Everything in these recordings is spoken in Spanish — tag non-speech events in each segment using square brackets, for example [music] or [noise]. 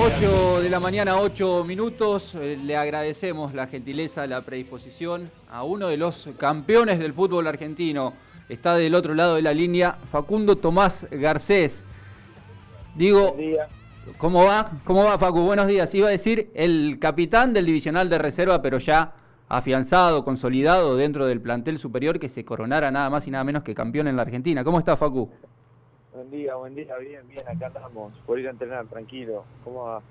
8 de la mañana, 8 minutos. Eh, le agradecemos la gentileza, la predisposición a uno de los campeones del fútbol argentino. Está del otro lado de la línea Facundo Tomás Garcés. Digo, ¿cómo va? ¿Cómo va Facu? Buenos días. Iba a decir el capitán del divisional de reserva, pero ya afianzado, consolidado dentro del plantel superior que se coronara nada más y nada menos que campeón en la Argentina. ¿Cómo está Facu? Buen día, buen día, bien, bien, acá estamos, por ir a entrenar, tranquilo. ¿Cómo va?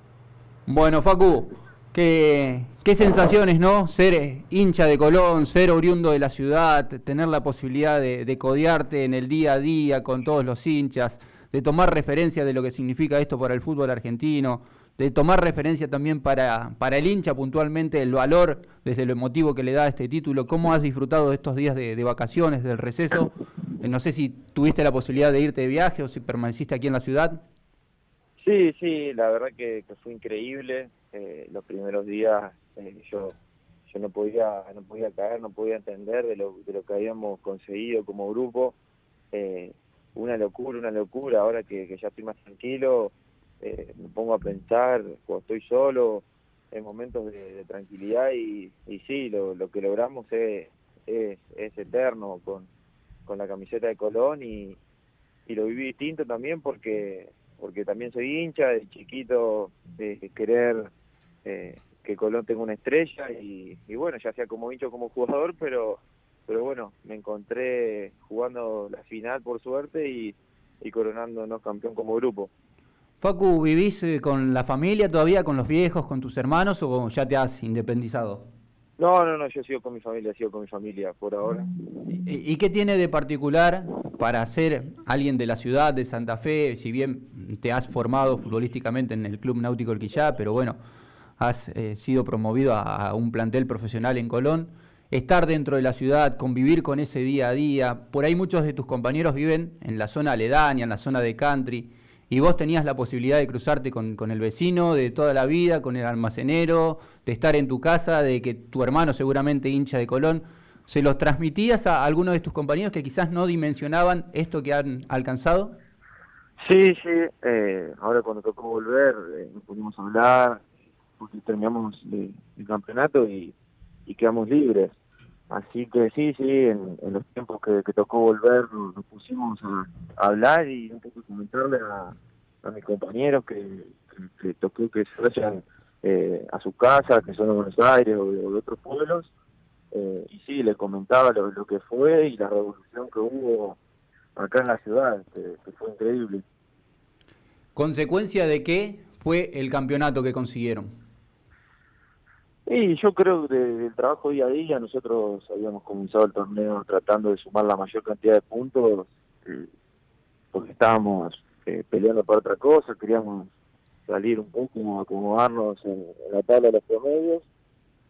Bueno, Facu, qué, qué sensaciones, ¿no? Ser eh, hincha de Colón, ser oriundo de la ciudad, tener la posibilidad de, de codearte en el día a día con todos los hinchas, de tomar referencia de lo que significa esto para el fútbol argentino de tomar referencia también para, para el hincha puntualmente el valor desde lo emotivo que le da este título. ¿Cómo has disfrutado de estos días de, vacaciones, del receso? Eh, no sé si tuviste la posibilidad de irte de viaje o si permaneciste aquí en la ciudad. Sí, sí, la verdad que, fue increíble. Eh, los primeros días eh, yo yo no podía no podía caer, no podía entender de lo, de lo que habíamos conseguido como grupo. una locura, una locura. Ahora que, que ya estoy más tranquilo, me pongo a pensar cuando estoy solo, en momentos de, tranquilidad y, y sí, lo, lo que logramos es, es, eterno con, con la camiseta de Colón y, y lo viví distinto también porque porque también soy hincha de chiquito de querer eh, que Colón tenga una estrella y, y, bueno ya sea como hincha como jugador pero pero bueno me encontré jugando la final por suerte y, y coronándonos campeón como grupo Facu, ¿vivís eh, con la familia todavía, con los viejos, con tus hermanos o ya te has independizado? No, no, no, yo sigo con mi familia, sigo con mi familia por ahora. ¿Y, qué tiene de particular para ser alguien de la ciudad de Santa Fe? Si bien te has formado futbolísticamente en el Club Náutico El Quillá, pero bueno, has eh, sido promovido a, a, un plantel profesional en Colón. Estar dentro de la ciudad, convivir con ese día a día. Por ahí muchos de tus compañeros viven en la zona aledaña, en la zona de country y vos tenías la posibilidad de cruzarte con, con, el vecino de toda la vida, con el almacenero, de estar en tu casa, de que tu hermano seguramente hincha de Colón, ¿se los transmitías a algunos de tus compañeros que quizás no dimensionaban esto que han alcanzado? Sí, sí, eh, ahora cuando tocó volver eh, nos pudimos hablar, porque terminamos el campeonato y quedamos libres. Así que sí, sí, en, los tiempos que, tocó volver nos pusimos a, hablar y un poco comentarle a, mis compañeros que, tocó que se vayan eh, a su casa, que son de Buenos Aires o de, otros pueblos. Eh, y sí, les comentaba lo, lo, que fue y la revolución que hubo acá en la ciudad, que fue increíble. ¿Consecuencia de qué fue el campeonato que consiguieron? Y yo creo que del trabajo día a día nosotros habíamos comenzado el torneo tratando de sumar la mayor cantidad de puntos eh, porque estábamos eh, peleando por otra cosa, queríamos salir un poco, acomodarnos en, la tabla de los promedios.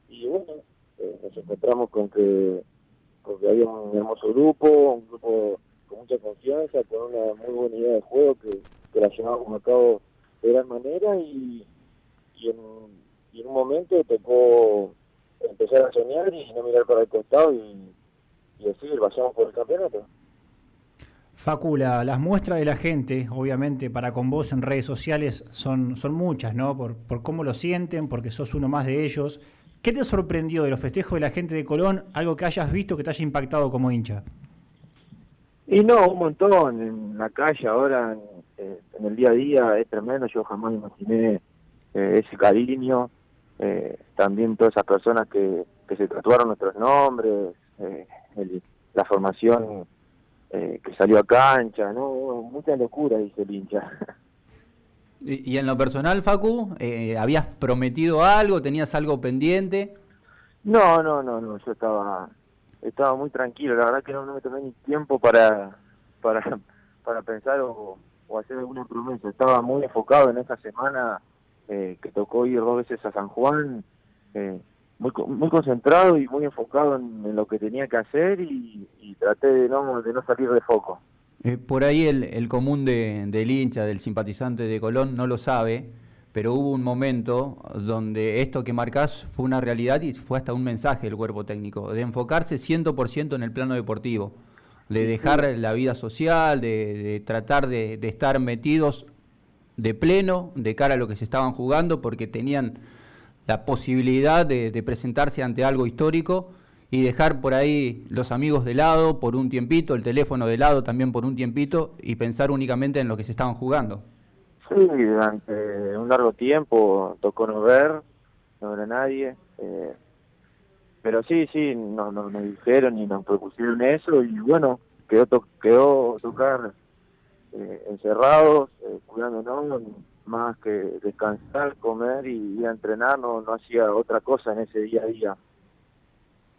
Y bueno, eh, nos encontramos con que, con que había un hermoso grupo, un grupo con mucha confianza, con una muy buena idea de juego que, que la llevábamos a cabo de gran manera y, y en y en un momento tocó empezar a soñar y no mirar para el costado y, decir, vayamos por el campeonato. Facula, las muestras de la gente, obviamente, para con vos en redes sociales son, son muchas, ¿no? Por, por cómo lo sienten, porque sos uno más de ellos. ¿Qué te sorprendió de los festejos de la gente de Colón? Algo que hayas visto que te haya impactado como hincha. Y no, un montón. En la calle ahora, en, el día a día, es tremendo. Yo jamás imaginé eh, ese cariño, eh, también todas esas personas que, que se tatuaron nuestros nombres, eh, la formación eh, que salió a cancha, ¿no? Mucha locura, dice el hincha. [laughs] ¿Y, en lo personal, Facu, habías prometido algo, tenías algo pendiente? No, no, no, no, yo estaba estaba muy tranquilo, la verdad que no, me tomé ni tiempo para para [laughs] para pensar o, o hacer alguna promesa, estaba muy enfocado en esa semana eh, que tocó ir dos veces a San Juan, eh, muy, muy concentrado y muy enfocado en, lo que tenía que hacer y, traté de no, de no salir de foco. Eh, por ahí el, el común de, del hincha, del simpatizante de Colón, no lo sabe, pero hubo un momento donde esto que marcás fue una realidad y fue hasta un mensaje del cuerpo técnico, de enfocarse 100% en el plano deportivo, de dejar la vida social, de, de tratar de, de estar metidos de pleno de cara a lo que se estaban jugando porque tenían la posibilidad de, presentarse ante algo histórico y dejar por ahí los amigos de lado por un tiempito, el teléfono de lado también por un tiempito y pensar únicamente en lo que se estaban jugando. Sí, durante un largo tiempo tocó no ver, no ver a nadie. Eh, pero sí, sí, nos no, dijeron y nos propusieron eso y bueno, quedó, quedó tocar eh, encerrados, eh, cuidándonos, más que descansar, comer y ir a entrenar, no, hacía otra cosa en ese día a día.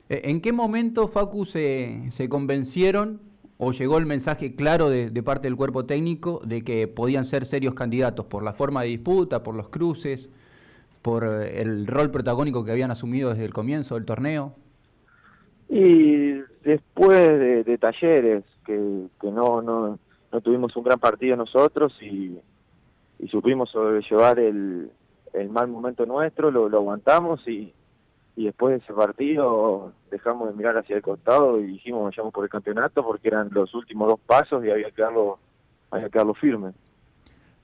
Eh, ¿En qué momento, Facu, se, se convencieron o llegó el mensaje claro de, de, parte del cuerpo técnico de que podían ser serios candidatos por la forma de disputa, por los cruces, por el rol protagónico que habían asumido desde el comienzo del torneo? Y después de, talleres, que, que no, no, no tuvimos un gran partido nosotros y, y supimos sobrellevar el, el mal momento nuestro, lo, lo aguantamos y, y después de ese partido dejamos de mirar hacia el costado y dijimos vayamos por el campeonato porque eran los últimos dos pasos y había que darlo, había que darlo firme.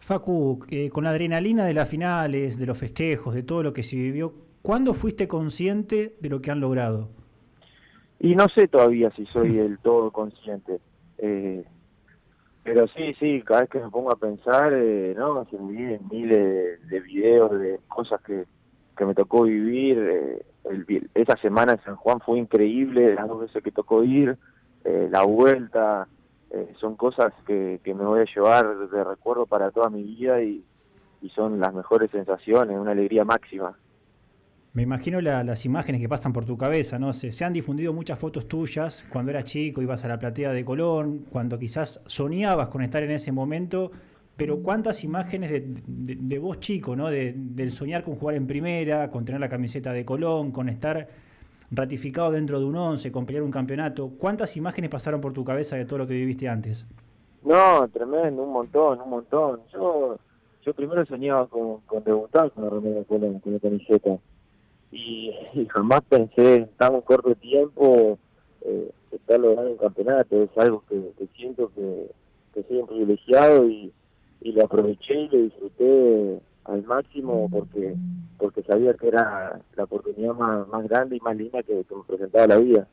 Facu, eh, con la adrenalina de las finales, de los festejos, de todo lo que se vivió, ¿cuándo fuiste consciente de lo que han logrado? Y no sé todavía si soy [laughs] del todo consciente. Eh, pero sí, sí, cada vez que me pongo a pensar, eh, ¿no? Se me miles de, videos, de cosas que, que me tocó vivir. Eh, el, esa semana en San Juan fue increíble, las dos veces que tocó ir, eh, la vuelta, eh, son cosas que, que me voy a llevar de recuerdo para toda mi vida y, y son las mejores sensaciones, una alegría máxima. Me imagino las imágenes que pasan por tu cabeza, ¿no? Se, se, han difundido muchas fotos tuyas cuando eras chico, ibas a la platea de Colón, cuando quizás soñabas con estar en ese momento, pero cuántas imágenes de, vos chico, ¿no? De, del soñar con jugar en primera, con tener la camiseta de Colón, con estar ratificado dentro de un once, con pelear un campeonato. ¿Cuántas imágenes pasaron por tu cabeza de todo lo que viviste antes? No, tremendo, un montón, un montón. Yo, yo primero soñaba con, con debutar con la de con la camiseta y, jamás pensé en tan corto tiempo eh, estar logrando un campeonato. Es algo que, siento que, soy un privilegiado y, lo aproveché y lo disfruté al máximo porque porque sabía que era la oportunidad más, más grande y más linda que, me presentaba la vida.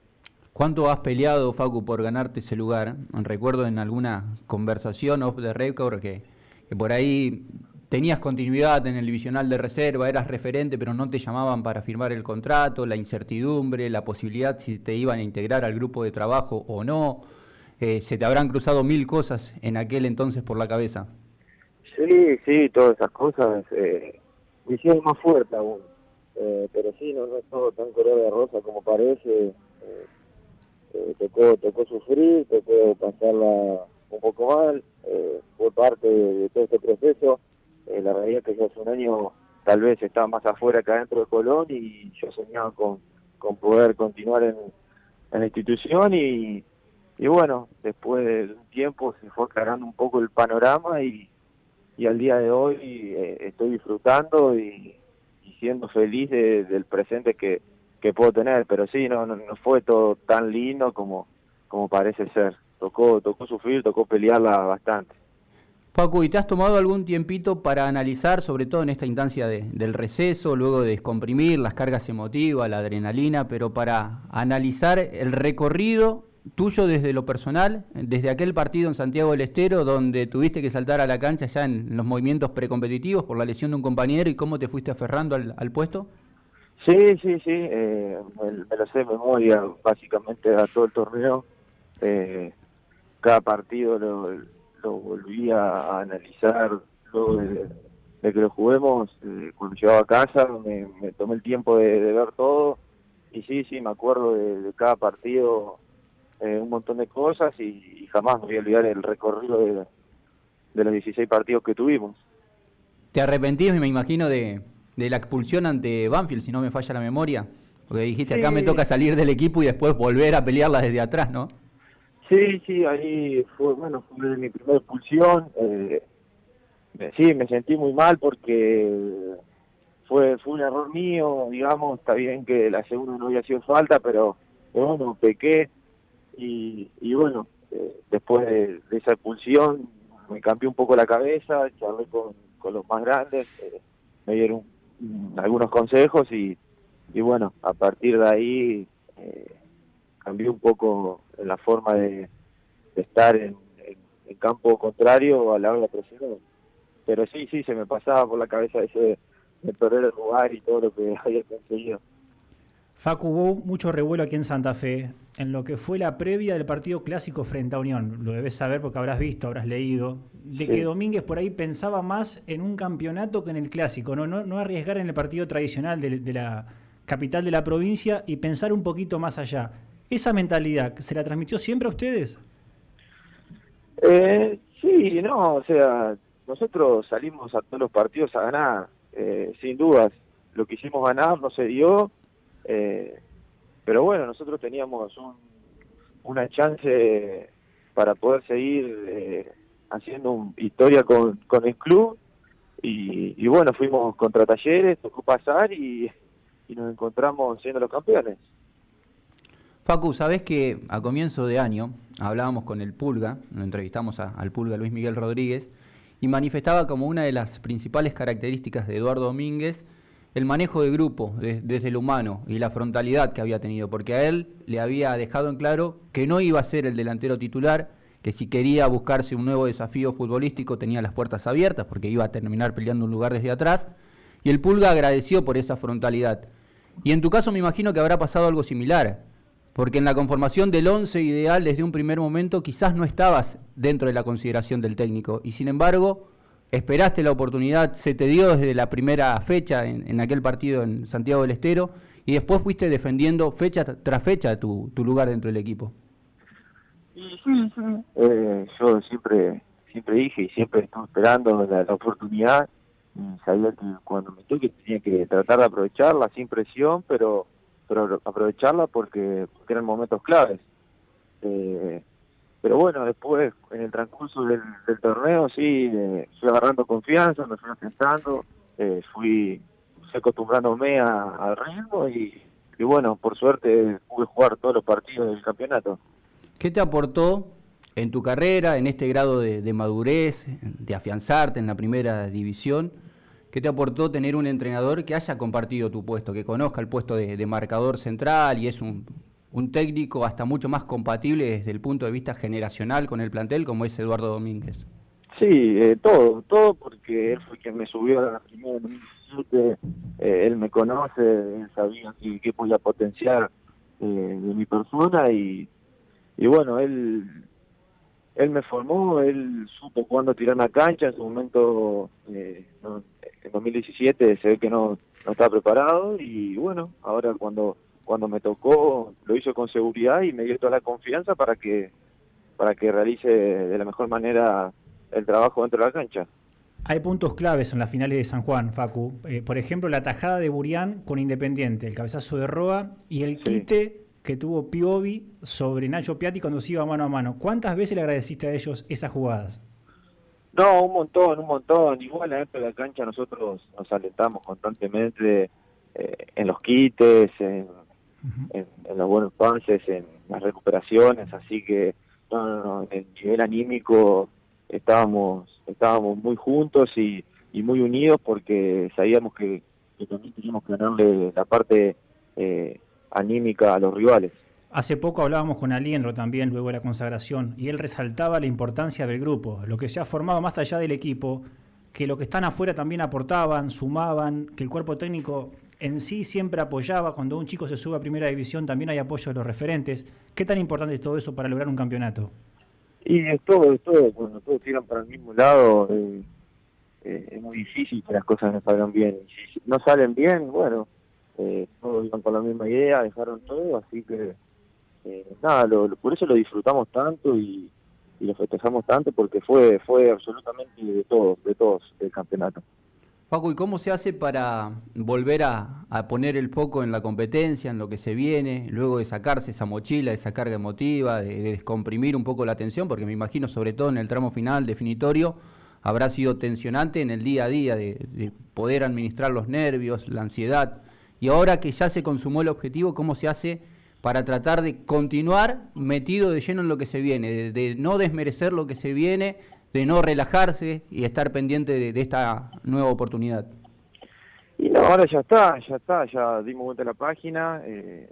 ¿Cuánto has peleado, Facu, por ganarte ese lugar? Recuerdo en alguna conversación off the record que, que por ahí tenías continuidad en el divisional de reserva, eras referente, pero no te llamaban para firmar el contrato, la incertidumbre, la posibilidad si te iban a integrar al grupo de trabajo o no. Eh, se te habrán cruzado mil cosas en aquel entonces por la cabeza. Sí, sí, todas esas cosas eh, hicieron más fuerte aún. Eh, pero sí, no, es todo tan color de rosa como parece. Eh, tocó, tocó sufrir, tocó pasarla un poco mal, fue parte de todo este proceso eh, la realidad es que yo hace un año tal vez estaba más afuera que adentro de Colón y yo soñaba con, con poder continuar en, la institución y, y bueno, después de un tiempo se fue aclarando un poco el panorama y, y al día de hoy eh, estoy disfrutando y, siendo feliz del presente que, que puedo tener, pero sí, no, no, no, fue todo tan lindo como, como parece ser. Tocó, tocó sufrir, tocó pelearla bastante. Paco, ¿y te has tomado algún tiempito para analizar, sobre todo en esta instancia del receso, luego de descomprimir las cargas emotivas, la adrenalina, pero para analizar el recorrido tuyo desde lo personal, desde aquel partido en Santiago del Estero, donde tuviste que saltar a la cancha ya en los movimientos precompetitivos por la lesión de un compañero y cómo te fuiste aferrando al, puesto? Sí, sí, sí, eh, me, lo sé de memoria, básicamente a todo el torneo. Eh, cada partido lo lo volví a, analizar luego de, que lo juguemos, eh, cuando llegaba a casa, me, tomé el tiempo de, ver todo y sí, sí, me acuerdo de, cada partido eh, un montón de cosas y, jamás me voy a olvidar el recorrido de, los 16 partidos que tuvimos. ¿Te arrepentís, me imagino, de, la expulsión ante Banfield, si no me falla la memoria? Porque dijiste, acá me toca salir del equipo y después volver a pelearla desde atrás, ¿no? Sí, sí, ahí fue, bueno, fue mi primera expulsión. Eh, sí, me sentí muy mal porque fue fue un error mío, digamos, está bien que la segunda no había sido falta, pero bueno, pequé y, y bueno, eh, después de, esa expulsión me cambió un poco la cabeza, charlé con, con los más grandes, eh, me dieron algunos consejos y, y bueno, a partir de ahí eh, cambió un poco la forma de, estar en, en, campo contrario a la hora de presión. Pero sí, sí, se me pasaba por la cabeza ese de perder el lugar y todo lo que [laughs] había conseguido. Facu, hubo mucho revuelo aquí en Santa Fe en lo que fue la previa del partido clásico frente a Unión. Lo debes saber porque habrás visto, habrás leído. De que Domínguez por ahí pensaba más en un campeonato que en el clásico. No, no, arriesgar en el partido tradicional de, la capital de la provincia y pensar un poquito más allá. ¿Esa mentalidad se la transmitió siempre a ustedes? Eh, sí, no, o sea, nosotros salimos a todos los partidos a ganar, eh, sin dudas. Lo que hicimos ganar no se dio eh, pero bueno, nosotros teníamos una chance para poder seguir eh, haciendo historia con, el club y, bueno, fuimos contra talleres, tocó pasar y, nos encontramos siendo los campeones. Facu, sabes que a comienzo de año hablábamos con el Pulga, nos entrevistamos al Pulga Luis Miguel Rodríguez, y manifestaba como una de las principales características de Eduardo Domínguez el manejo de grupo desde el humano y la frontalidad que había tenido, porque a él le había dejado en claro que no iba a ser el delantero titular, que si quería buscarse un nuevo desafío futbolístico tenía las puertas abiertas, porque iba a terminar peleando un lugar desde atrás, y el Pulga agradeció por esa frontalidad. Y en tu caso me imagino que habrá pasado algo similar, porque en la conformación del once ideal desde un primer momento quizás no estabas dentro de la consideración del técnico, y sin embargo esperaste la oportunidad, se te dio desde la primera fecha en, aquel partido en Santiago del Estero y después fuiste defendiendo fecha tras fecha tu, tu lugar dentro del equipo. Sí, sí. Eh, yo siempre siempre dije y siempre estuve esperando la, oportunidad y sabía que cuando me toque tenía que tratar de aprovecharla sin presión, pero aprovecharla porque, eran momentos claves. Eh, pero bueno, después en el transcurso del, torneo sí, eh, fui agarrando confianza, me fui asentando, eh, fui, acostumbrándome al ritmo y, bueno, por suerte pude jugar todos los partidos del campeonato. ¿Qué te aportó en tu carrera, en este grado de, madurez, de afianzarte en la primera división? ¿Qué te aportó tener un entrenador que haya compartido tu puesto, que conozca el puesto de marcador central y es un, un técnico hasta mucho más compatible desde el punto de vista generacional con el plantel como es Eduardo Domínguez. Sí, eh, todo, todo porque él fue quien me subió a la primera eh, él me conoce, él sabía qué, podía potenciar eh, de mi persona y, y bueno, él él me formó, él supo cuándo tirar una cancha, en su momento, en 2017 se ve que no, no estaba preparado y bueno, ahora cuando cuando me tocó lo hizo con seguridad y me dio toda la confianza para que para que realice de la mejor manera el trabajo dentro de la cancha. Hay puntos claves en las finales de San Juan, Facu. Eh, por ejemplo, la tajada de Burián con Independiente, el cabezazo de Roa y el quite que tuvo Piovi sobre Nacho Piatti cuando se iba mano a mano. ¿Cuántas veces le agradeciste a ellos esas jugadas? No, un montón, un montón. Igual dentro de la cancha nosotros nos alentamos constantemente eh, en los quites, en, en, los buenos pases, en las recuperaciones, así que no, en el nivel anímico estábamos estábamos muy juntos y, muy unidos porque sabíamos que, también teníamos que ganarle la parte eh, anímica a los rivales. Hace poco hablábamos con Aliendro también luego de la consagración y él resaltaba la importancia del grupo, lo que se ha formado más allá del equipo, que lo que están afuera también aportaban, sumaban, que el cuerpo técnico en sí siempre apoyaba. Cuando un chico se sube a primera división también hay apoyo de los referentes. ¿Qué tan importante es todo eso para lograr un campeonato? Y es todo, es todo. Cuando todos tiran para el mismo lado, eh, eh, es muy difícil que las cosas no salgan bien. Si no salen bien, bueno, eh, todos iban con la misma idea, dejaron todo, así que nada, por eso lo disfrutamos tanto y, y lo festejamos tanto porque fue fue absolutamente de todos, de todos el campeonato. Paco, ¿y cómo se hace para volver a, poner el foco en la competencia, en lo que se viene, luego de sacarse esa mochila, esa carga emotiva, de, descomprimir un poco la tensión? Porque me imagino, sobre todo en el tramo final definitorio, habrá sido tensionante en el día a día de, poder administrar los nervios, la ansiedad. Y ahora que ya se consumó el objetivo, ¿cómo se hace para tratar de continuar metido de lleno en lo que se viene, de no desmerecer lo que se viene, de no relajarse y estar pendiente de, esta nueva oportunidad? Y ahora ya está, ya está, ya dimos vuelta a la página, eh,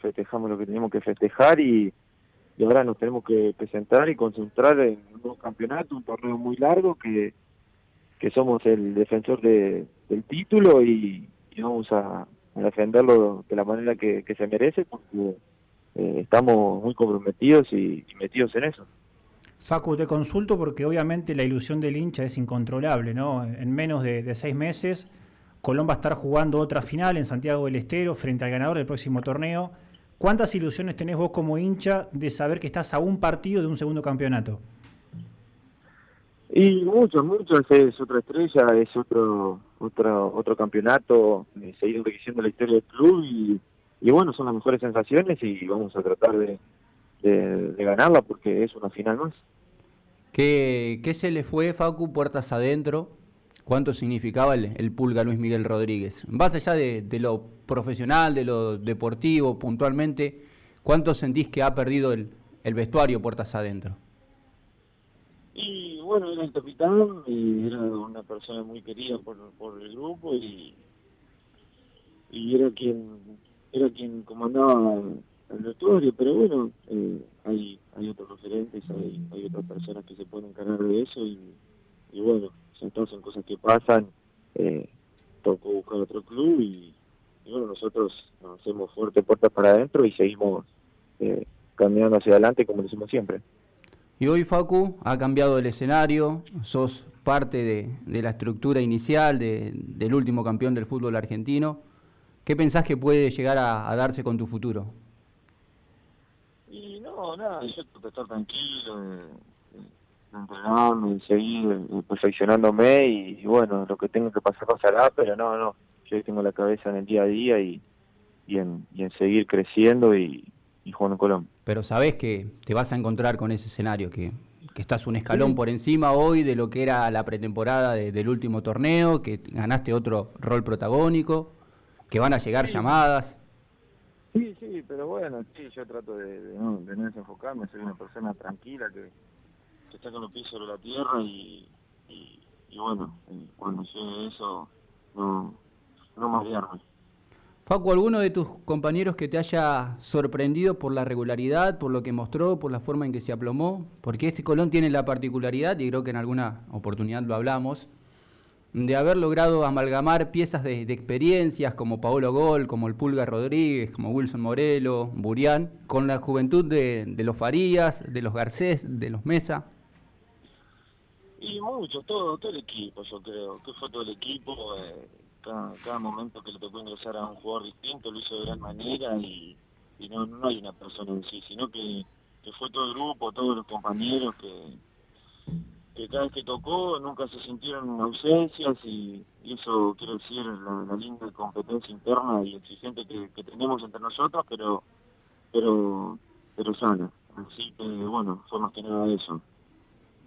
festejamos lo que teníamos que festejar y, ahora nos tenemos que presentar y concentrar en un nuevo campeonato, un torneo muy largo que, que somos el defensor de, del título y, vamos a, defenderlo de la manera que, se merece porque eh, estamos muy comprometidos y metidos en eso. Facu, te consulto porque obviamente la ilusión del hincha es incontrolable, ¿no? En menos de, seis meses, Colón va a estar jugando otra final en Santiago del Estero frente al ganador del próximo torneo. ¿Cuántas ilusiones tenés vos como hincha de saber que estás a un partido de un segundo campeonato? Y muchas, muchas, es otra estrella, es otro otro otro campeonato, eh, seguir enriqueciendo la historia del club y, bueno, son las mejores sensaciones y vamos a tratar de, de ganarla porque es una final más. ¿Qué, se le fue, Facu, puertas adentro? ¿Cuánto significaba el, pulga Luis Miguel Rodríguez? Más allá de, lo profesional, de lo deportivo, puntualmente, ¿cuánto sentís que ha perdido el, vestuario puertas adentro? Y bueno, era el capitán y era una persona muy querida por, por el grupo y, era quien era quien comandaba el vestuario, pero bueno, eh, hay hay otros referentes, hay, hay otras personas que se pueden encargar de eso y, bueno, son cosas que pasan, eh, tocó buscar otro club y, bueno, nosotros nos hacemos fuerte puertas para adentro y seguimos eh, caminando hacia adelante como lo hicimos siempre. Y hoy Facu ha cambiado el escenario, sos parte de, la estructura inicial de, del último campeón del fútbol argentino. ¿Qué pensás que puede llegar a darse con tu futuro? Y no, nada, yo tengo estar tranquilo, entrenarme, seguir eh, perfeccionándome y, bueno, lo que tengo que pasar pasará, pero no, no, yo tengo la cabeza en el día a día y, y, en, y en seguir creciendo y, y jugando en Colombia. Pero sabes que te vas a encontrar con ese escenario, que, que estás un escalón por encima hoy de lo que era la pretemporada del último torneo, que ganaste otro rol protagónico, que van a llegar llamadas. Sí, sí, pero bueno, sí, yo trato de, no, desenfocarme, soy una persona tranquila que, está con los pies sobre la tierra y, y, bueno, eh, cuando llegue eso, no, no marearme. Facu, ¿alguno de tus compañeros que te haya sorprendido por la regularidad, por lo que mostró, por la forma en que se aplomó? Porque este Colón tiene la particularidad, y creo que en alguna oportunidad lo hablamos, de haber logrado amalgamar piezas de, experiencias como Paolo Gol, como el Pulga Rodríguez, como Wilson Morelo, Burián, con la juventud de, los Farías, de los Garcés, de los Mesa. Y mucho, todo, todo el equipo, yo creo, que fue todo el equipo, eh, cada, momento que le tocó ingresar a un jugador distinto lo hizo de gran manera y, no, no hay una persona en sí, sino que, fue todo el grupo, todos los compañeros que cada vez que tocó nunca se sintieron ausencias y, eso quiere decir la, la, linda competencia interna y exigente que, tenemos entre nosotros, pero pero pero sana. Así que bueno, fue más que nada eso.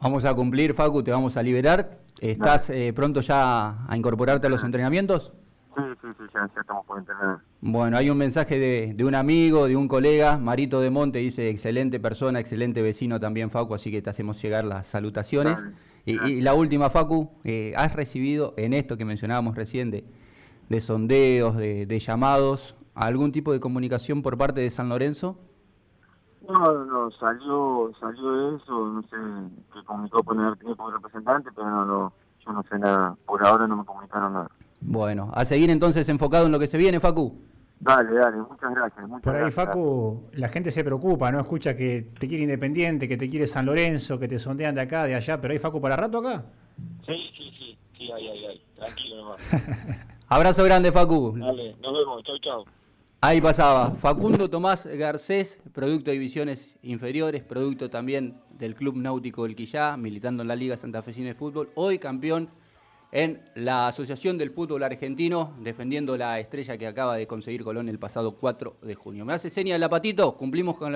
Vamos a cumplir, Facu, te vamos a liberar. ¿Estás eh, pronto ya a incorporarte a los entrenamientos? Sí, sí, sí, ya, estamos por entrenar. Bueno, hay un mensaje de, de, un amigo, de un colega, Marito de Monte, dice, excelente persona, excelente vecino también, Facu, así que te hacemos llegar las salutaciones. y, la última, Facu, eh, ¿has recibido en esto que mencionábamos recién de, sondeos, de, llamados, algún tipo de comunicación por parte de San Lorenzo? No, no, no, salió, salió eso, no sé, que comunicó con el, el representante, pero no, no, yo no sé nada, por ahora no me comunicaron nada. Bueno, a seguir entonces enfocado en lo que se viene, Facu. Dale, dale, muchas gracias. Muchas Por ahí, Facu, la gente se preocupa, ¿no? Escucha que te quiere Independiente, que te quiere San Lorenzo, que te sondean de acá, de allá, pero hay Facu para rato acá. Sí, sí, sí, sí, ahí, ahí, ahí, tranquilo nomás. [laughs] Abrazo grande, Facu. Dale, nos vemos, chau, chau. Ahí pasaba Facundo Tomás Garcés, producto de divisiones inferiores, producto también del Club Náutico del Quillá, militando en la Liga Santa Fecina de Fútbol, hoy campeón en la Asociación del Fútbol Argentino, defendiendo la estrella que acaba de conseguir Colón el pasado 4 de junio. ¿Me hace seña la patito? Cumplimos con la